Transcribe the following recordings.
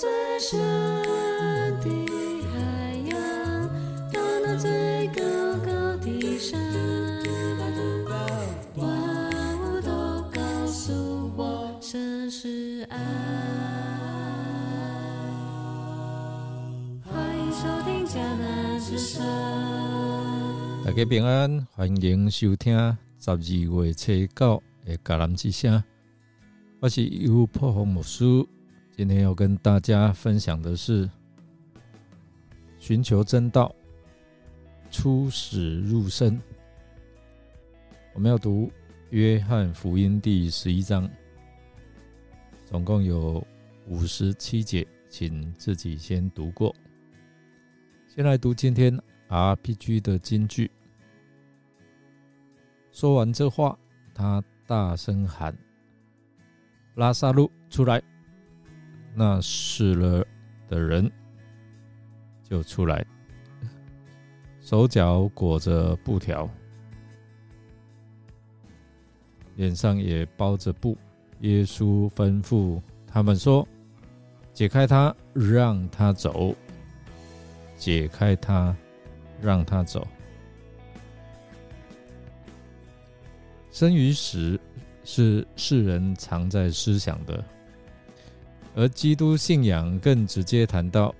最深的海洋，到那最高高的山，万物都告诉我，神是爱。欢迎收听迦南之声。大家平安，欢迎收听十二月七九的《橄榄之声》。我是优破红牧师，今天要跟大家分享的是寻求真道，出始入生。我们要读约翰福音第十一章，总共有五十七节，请自己先读过。先来读今天 RPG 的金句。说完这话，他大声喊。拉萨路出来，那死了的人就出来，手脚裹着布条，脸上也包着布。耶稣吩咐他们说：“解开他，让他走。解开他，让他走。生与死。”是世人常在思想的，而基督信仰更直接谈到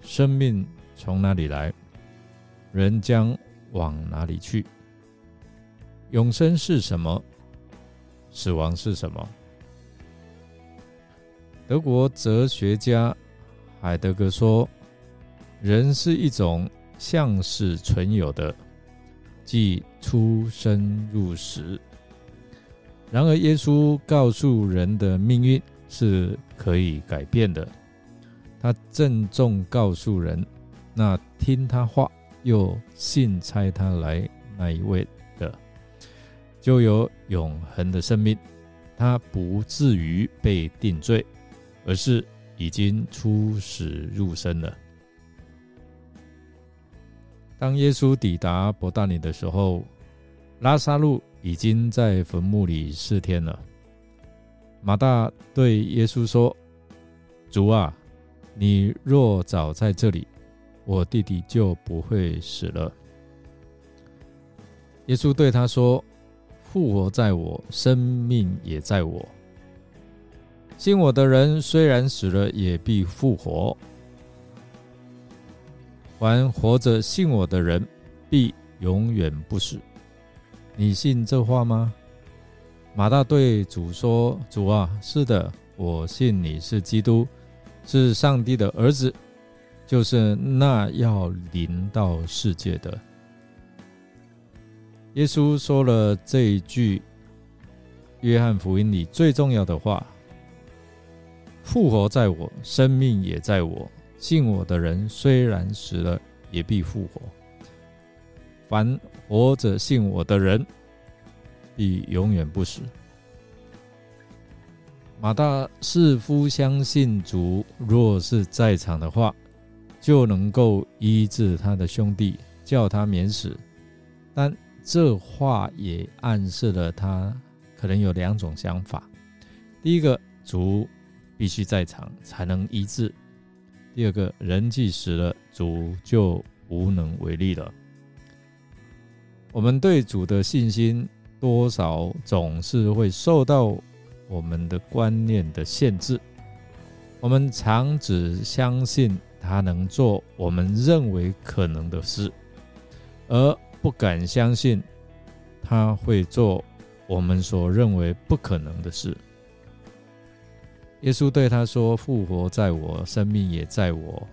生命从哪里来，人将往哪里去，永生是什么，死亡是什么。德国哲学家海德格说：“人是一种向死存有的，即出生入死。”然而，耶稣告诉人的命运是可以改变的。他郑重告诉人：那听他话又信差他来那一位的，就有永恒的生命。他不至于被定罪，而是已经出死入生了。当耶稣抵达伯大尼的时候，拉萨路。已经在坟墓里四天了。马大对耶稣说：“主啊，你若早在这里，我弟弟就不会死了。”耶稣对他说：“复活在我，生命也在我。信我的人虽然死了，也必复活；还活着信我的人，必永远不死。”你信这话吗？马大对主说：“主啊，是的，我信你是基督，是上帝的儿子，就是那要临到世界的。”耶稣说了这一句约翰福音里最重要的话：“复活在我，生命也在我。信我的人虽然死了，也必复活。”凡活着信我的人，必永远不死。马大似乎相信主若是在场的话，就能够医治他的兄弟，叫他免死。但这话也暗示了他可能有两种想法：第一个，主必须在场才能医治；第二个人既死了，主就无能为力了。我们对主的信心，多少总是会受到我们的观念的限制。我们常只相信他能做我们认为可能的事，而不敢相信他会做我们所认为不可能的事。耶稣对他说：“复活在我，生命也在我。”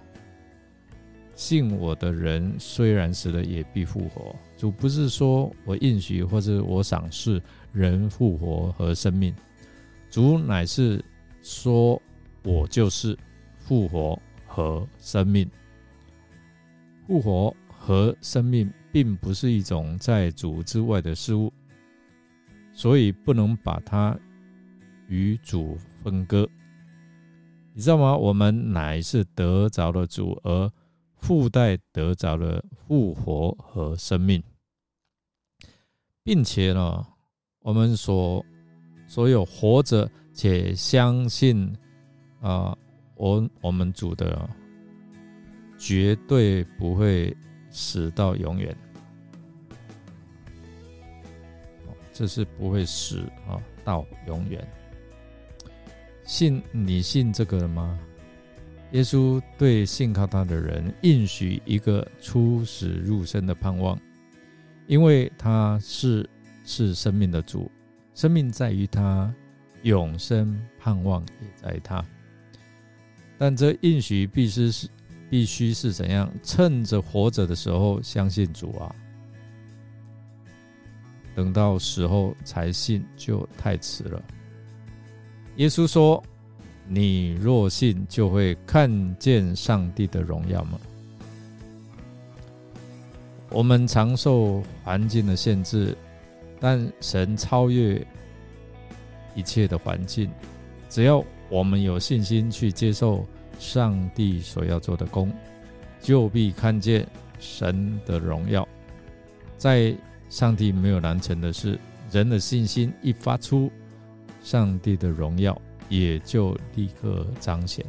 信我的人虽然死了，也必复活。主不是说我应许或者我赏赐人复活和生命，主乃是说我就是复活和生命。复活和生命并不是一种在主之外的事物，所以不能把它与主分割。你知道吗？我们乃是得着了主而。附带得着了复活和生命，并且呢，我们所所有活着且相信啊我我们主的绝对不会死到永远，这是不会死啊到永远。信你信这个了吗？耶稣对信靠他的人应许一个出死入生的盼望，因为他是是生命的主，生命在于他，永生盼望也在他。但这应许必须是必须是怎样？趁着活着的时候相信主啊，等到时候才信就太迟了。耶稣说：“你若信，就会看见上帝的荣耀吗？”我们常受环境的限制，但神超越一切的环境，只要。我们有信心去接受上帝所要做的工，就必看见神的荣耀。在上帝没有难成的事，人的信心一发出，上帝的荣耀也就立刻彰显。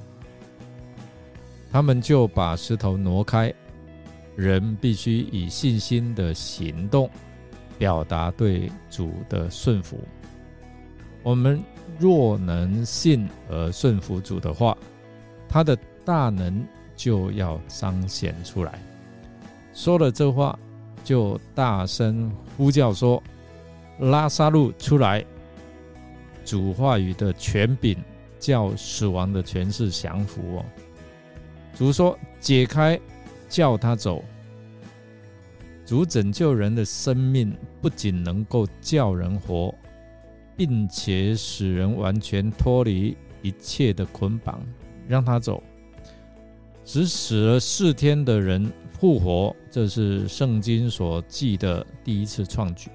他们就把石头挪开，人必须以信心的行动表达对主的顺服。我们。若能信而顺服主的话，他的大能就要彰显出来。说了这话，就大声呼叫说：“拉萨路出来！”主话语的权柄叫死亡的权势降服哦。主说：“解开，叫他走。”主拯救人的生命，不仅能够叫人活。并且使人完全脱离一切的捆绑，让他走，使死了四天的人复活。这是圣经所记的第一次创举，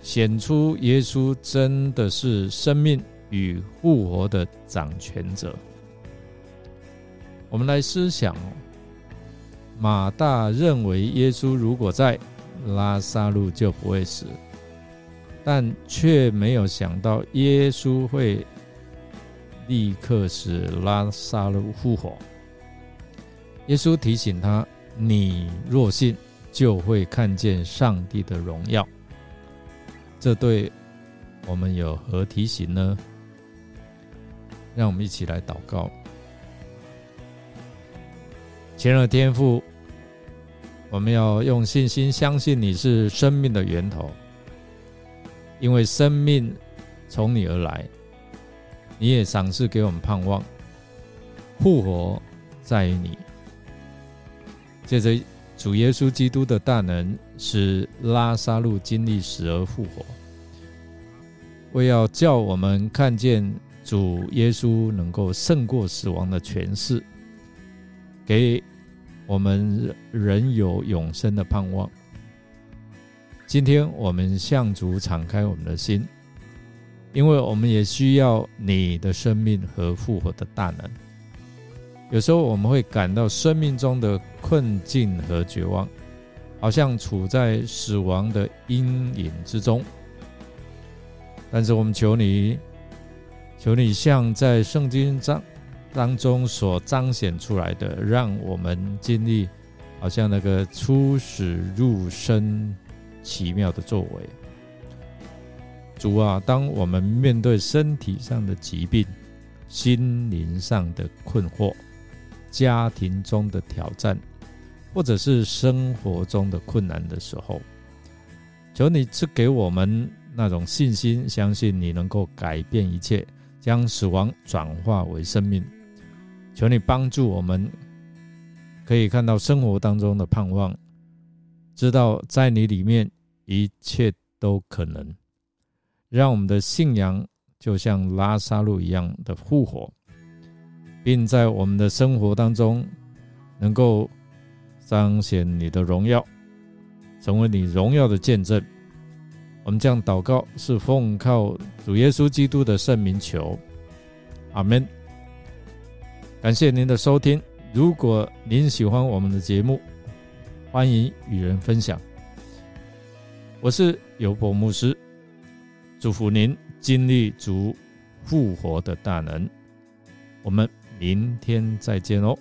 显出耶稣真的是生命与复活的掌权者。我们来思想，马大认为耶稣如果在，拉萨路就不会死。但却没有想到耶稣会立刻使拉萨路复活。耶稣提醒他：“你若信，就会看见上帝的荣耀。”这对我们有何提醒呢？让我们一起来祷告。前的天父，我们要用信心相信你是生命的源头。因为生命从你而来，你也赏赐给我们盼望，复活在于你。借着主耶稣基督的大能，使拉萨路经历死而复活，为要叫我们看见主耶稣能够胜过死亡的权势，给我们人有永生的盼望。今天我们向主敞开我们的心，因为我们也需要你的生命和复活的大能。有时候我们会感到生命中的困境和绝望，好像处在死亡的阴影之中。但是我们求你，求你像在圣经章当中所彰显出来的，让我们经历，好像那个出始入生。奇妙的作为，主啊，当我们面对身体上的疾病、心灵上的困惑、家庭中的挑战，或者是生活中的困难的时候，求你赐给我们那种信心，相信你能够改变一切，将死亡转化为生命。求你帮助我们，可以看到生活当中的盼望，知道在你里面。一切都可能，让我们的信仰就像拉萨路一样的复活，并在我们的生活当中能够彰显你的荣耀，成为你荣耀的见证。我们这样祷告，是奉靠主耶稣基督的圣名求，阿门。感谢您的收听，如果您喜欢我们的节目，欢迎与人分享。我是尤伯牧师，祝福您经历足复活的大能。我们明天再见。哦